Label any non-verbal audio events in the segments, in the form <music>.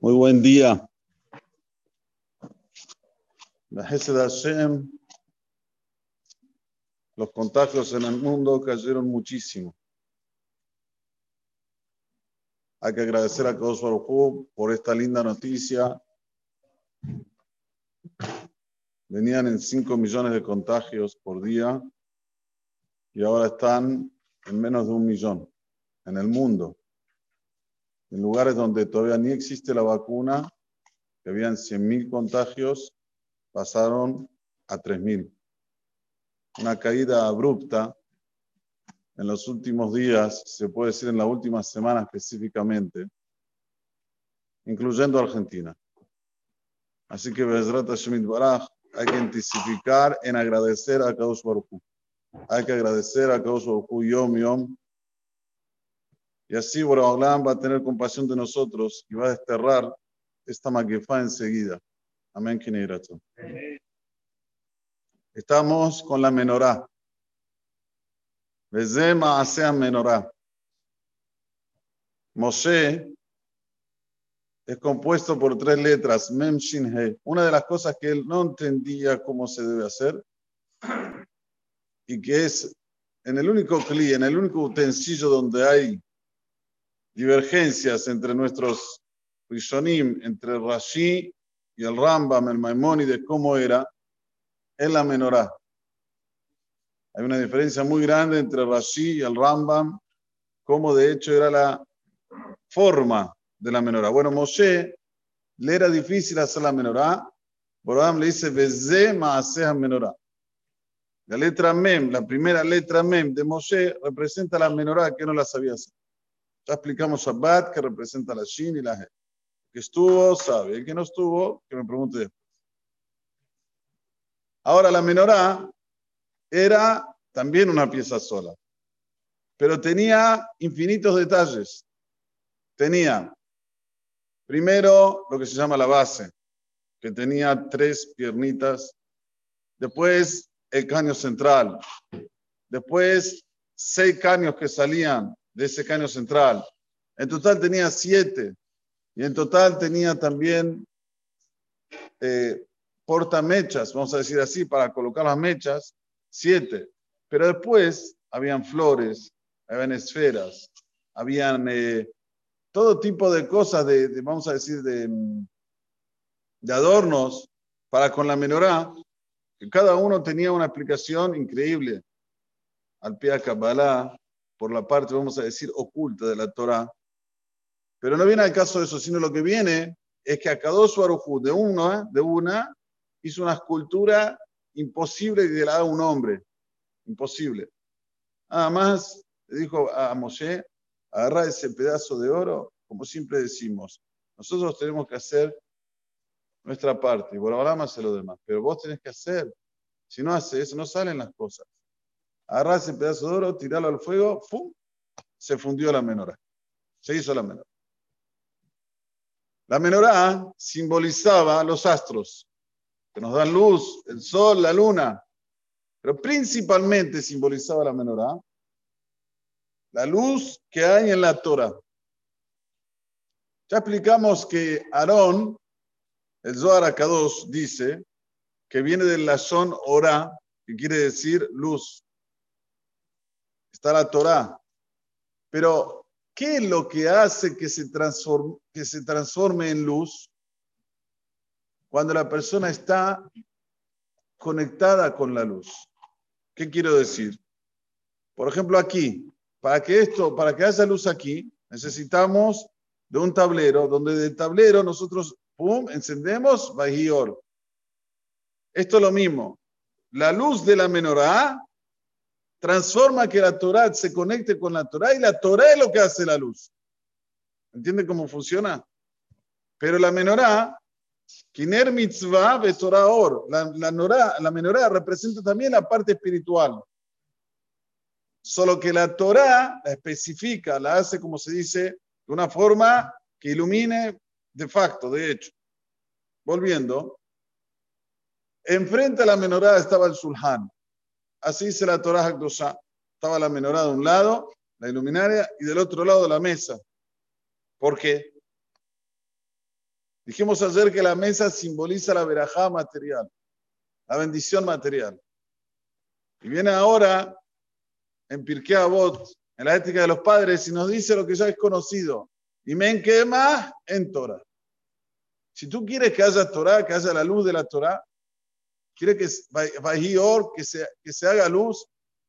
Muy buen día. La de Hashem, los contagios en el mundo cayeron muchísimo. Hay que agradecer a Kadosh Baruj por esta linda noticia. Venían en 5 millones de contagios por día y ahora están en menos de un millón en el mundo en lugares donde todavía ni existe la vacuna, que habían 100.000 contagios, pasaron a 3.000. Una caída abrupta en los últimos días, se puede decir en la última semana específicamente, incluyendo Argentina. Así que Bezrat Shemit Baraj, hay que intensificar en agradecer a Kadosh Baruj Hay que agradecer a Kadosh Baruj Yom Yom y así Boraholam va a tener compasión de nosotros y va a desterrar esta maquefa enseguida. Amén, Estamos con la menorá. Bezema hace menorá. Moshe es compuesto por tres letras, Mem Shin He. Una de las cosas que él no entendía cómo se debe hacer y que es en el único cli, en el único utensilio donde hay divergencias entre nuestros Rishonim, entre Rashi y el Rambam, el Maimónides, cómo era, en la menorá. Hay una diferencia muy grande entre Rashi y el Rambam, cómo de hecho era la forma de la menorá. Bueno, Moshe le era difícil hacer la menorá. Boraham le dice, Beze Maaseha menorá. La letra Mem, la primera letra Mem de Moshe, representa la menorá que no la sabía hacer. Ya explicamos Shabbat, que representa la Shin y la He. que estuvo, sabe. El que no estuvo, que me pregunte después. Ahora, la menorá era también una pieza sola, pero tenía infinitos detalles. Tenía, primero, lo que se llama la base, que tenía tres piernitas. Después, el caño central. Después, seis caños que salían de ese caño central. En total tenía siete. Y en total tenía también eh, portamechas, vamos a decir así, para colocar las mechas, siete. Pero después habían flores, habían esferas, habían eh, todo tipo de cosas, de, vamos a decir, de, de adornos para con la menorá, que cada uno tenía una explicación increíble. Al pie a Kabbalah, por la parte, vamos a decir, oculta de la Torah. Pero no viene al caso de eso, sino lo que viene es que a Kadosh Arujú de una, de una hizo una escultura imposible que le haga un hombre. Imposible. Nada más le dijo a Moshe, agarra ese pedazo de oro, como siempre decimos, nosotros tenemos que hacer nuestra parte y ahora hace lo demás, pero vos tenés que hacer. Si no haces eso, no salen las cosas agarra ese pedazo de oro, tirarlo al fuego, ¡fum! se fundió la menorá. Se hizo la menorá. La menorá simbolizaba los astros, que nos dan luz, el sol, la luna, pero principalmente simbolizaba la menorá, la luz que hay en la Torah. Ya explicamos que Aarón, el Zohar Akadosh, dice que viene del Lashon Ora, que quiere decir luz está la Torá. Pero, ¿qué es lo que hace que se, transforme, que se transforme en luz? Cuando la persona está conectada con la luz. ¿Qué quiero decir? Por ejemplo, aquí, para que esto, para que haya luz aquí, necesitamos de un tablero, donde del tablero nosotros, pum, encendemos Bajior. Esto es lo mismo. La luz de la menorá transforma que la Torah se conecte con la Torah y la Torah es lo que hace la luz. ¿Entiende cómo funciona? Pero la menorá, Kiner mitzvah Torah or, la, la, la menorá representa también la parte espiritual. Solo que la Torah la especifica, la hace, como se dice, de una forma que ilumine de facto, de hecho. Volviendo, enfrente a la menorá estaba el sulhan. Así dice la Torah Hakdosha. Estaba la menorá de un lado, la iluminaria, y del otro lado la mesa. ¿Por qué? Dijimos ayer que la mesa simboliza la verajá material, la bendición material. Y viene ahora en Pirkei Avot, en la ética de los padres, y nos dice lo que ya es conocido. Y men quema en Torah. Si tú quieres que haya Torah, que haya la luz de la Torah, quieres que, que, se, que se haga luz,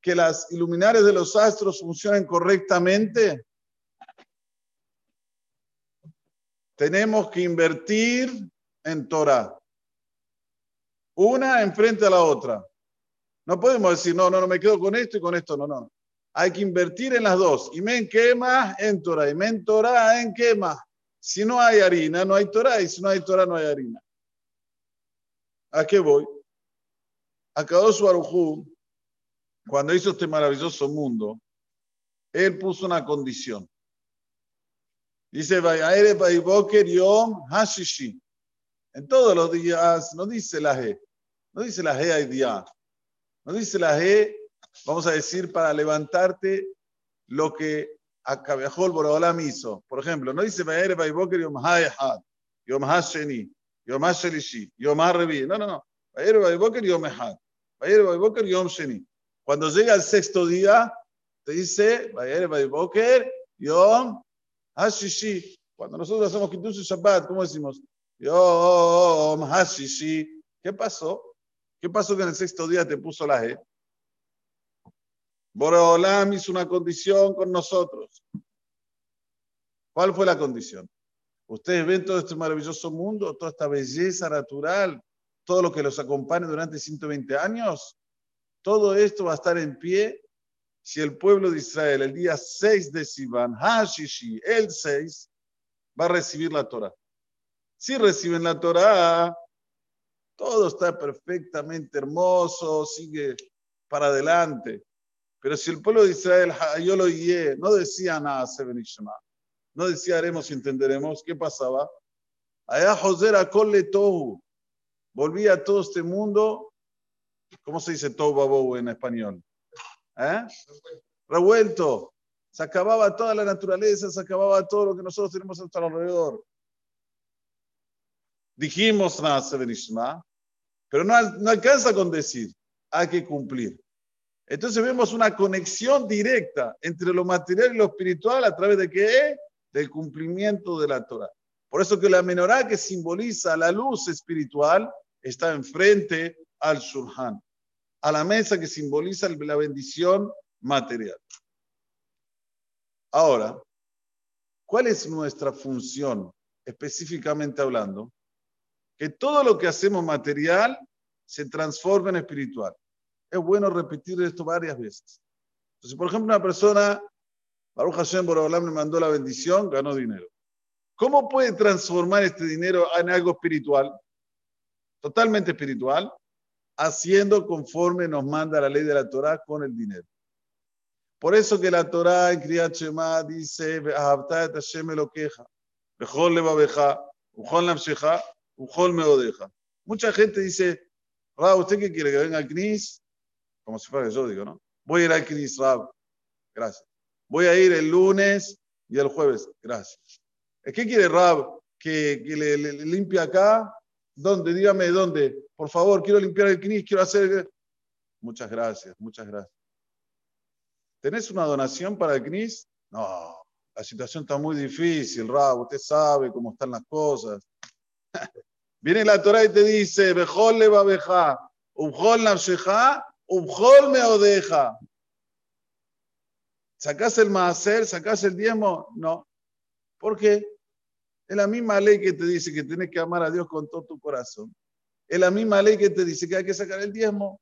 que las iluminarias de los astros funcionen correctamente, tenemos que invertir en Torah. Una enfrente a la otra. No podemos decir, no, no, no me quedo con esto y con esto, no, no. Hay que invertir en las dos. Y men quema en Torah. Y men Torah en quema. Si no hay harina, no hay Torah. Y si no hay Torah, no hay harina. ¿A qué voy? A su Arujú, cuando hizo este maravilloso mundo, él puso una condición. Dice, Yom Hashishi. En todos los días, no dice la G, no dice la G hay día, no dice la G, vamos a decir, para levantarte lo que Akabejol Borolam hizo. Por ejemplo, no dice Vayere Baiboker Yom Hayahad, Yom Hasheni, Yom Hashelishi, Yom Harevi. No, no, no. Vayere Baiboker Yom Ehad, Vayere Baiboker Yom Sheni. Cuando llega el sexto día, te dice Vayere Baiboker Yom Hashishi. Cuando nosotros hacemos Kiddush Shabbat, ¿cómo decimos? Yom Hashishi. ¿Qué pasó? ¿Qué pasó que en el sexto día te puso la E? Boreolam hizo una condición con nosotros. ¿Cuál fue la condición? Ustedes ven todo este maravilloso mundo, toda esta belleza natural, todo lo que los acompaña durante 120 años. Todo esto va a estar en pie si el pueblo de Israel el día 6 de Sivan, Hashishi, el 6, va a recibir la Torah. Si reciben la Torah, todo está perfectamente hermoso, sigue para adelante. Pero si el pueblo de Israel, yo lo guié, no decía nada, no decía haremos entenderemos, ¿qué pasaba? Allá José era Tohu, volvía a todo este mundo, ¿cómo se dice Tohu en español? ¿Eh? Revuelto. Se acababa toda la naturaleza, se acababa todo lo que nosotros tenemos a nuestro alrededor. Dijimos nada, pero no, no alcanza con decir, hay que cumplir. Entonces vemos una conexión directa entre lo material y lo espiritual a través de qué? Del cumplimiento de la Torah. Por eso que la menorá que simboliza la luz espiritual está enfrente al Shulhan, a la mesa que simboliza la bendición material. Ahora, ¿cuál es nuestra función específicamente hablando? Que todo lo que hacemos material se transforma en espiritual es bueno repetir esto varias veces. Entonces, por ejemplo, una persona, Baruch Hashem Borobalam le mandó la bendición, ganó dinero. ¿Cómo puede transformar este dinero en algo espiritual? Totalmente espiritual, haciendo conforme nos manda la ley de la Torah con el dinero. Por eso que la Torah en Kriyat Shema dice, lo queja, le. Mucha gente dice, Ra, ¿usted qué quiere? ¿Que venga al CNIS? como si fuera yo digo, ¿no? Voy a ir al Knis Rab, gracias. Voy a ir el lunes y el jueves, gracias. ¿Qué quiere Rab? ¿Que, le, limpie acá? ¿Dónde? Dígame dónde. Por favor, quiero limpiar el Knis, quiero hacer... Muchas gracias, muchas gracias. ¿Tenés una donación para el CNIS? No, la situación está muy difícil, Rab, usted sabe cómo están las cosas. <laughs> Viene la Torah y te dice, Bejol le va a Ubjol Ubjol me odeja. ¿Sacás el maaser? ¿Sacás el diezmo? No. ¿Por qué? Es la misma ley que te dice que tienes que amar a Dios con todo tu corazón. Es la misma ley que te dice que hay que sacar el diezmo.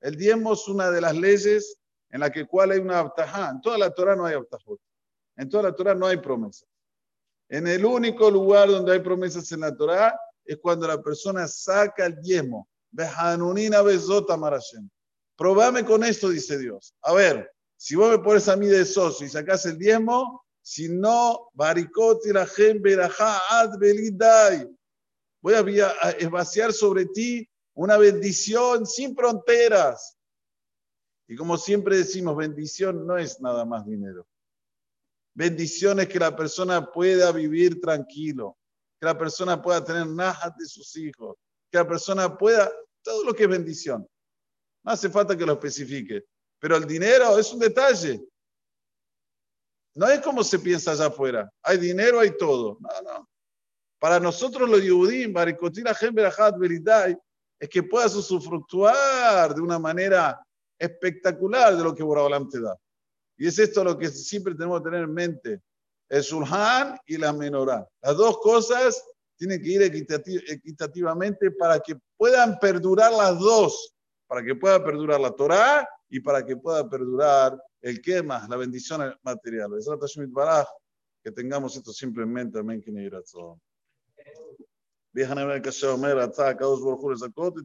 El diezmo es una de las leyes en la que cual hay una abtajá. En toda la Torah no hay abtajot. En toda la Torah no hay promesas. En el único lugar donde hay promesas en la Torah es cuando la persona saca el diezmo. Probame con esto, dice Dios. A ver, si vos me pones a mí de socio y sacás el diezmo, sino baricot y la ad belidai. Voy a vaciar sobre ti una bendición sin fronteras. Y como siempre decimos, bendición no es nada más dinero. Bendición es que la persona pueda vivir tranquilo, que la persona pueda tener nada de sus hijos, que la persona pueda, todo lo que es bendición. No hace falta que lo especifique, pero el dinero es un detalle. No es como se piensa allá afuera. Hay dinero, hay todo. No, no. Para nosotros los Yehudim, es que puedas usufructuar de una manera espectacular de lo que Boraholam te da. Y es esto lo que siempre tenemos que tener en mente. El Surhan y la Menorá. Las dos cosas tienen que ir equitativamente para que puedan perdurar las dos. Para que pueda perdurar la Torah y para que pueda perdurar el que más, la bendición material. Que tengamos esto simplemente, siempre en mente. Amén. Vieja Nebra Kasha Omer, Atá, Kadosh Borjur, Zakot,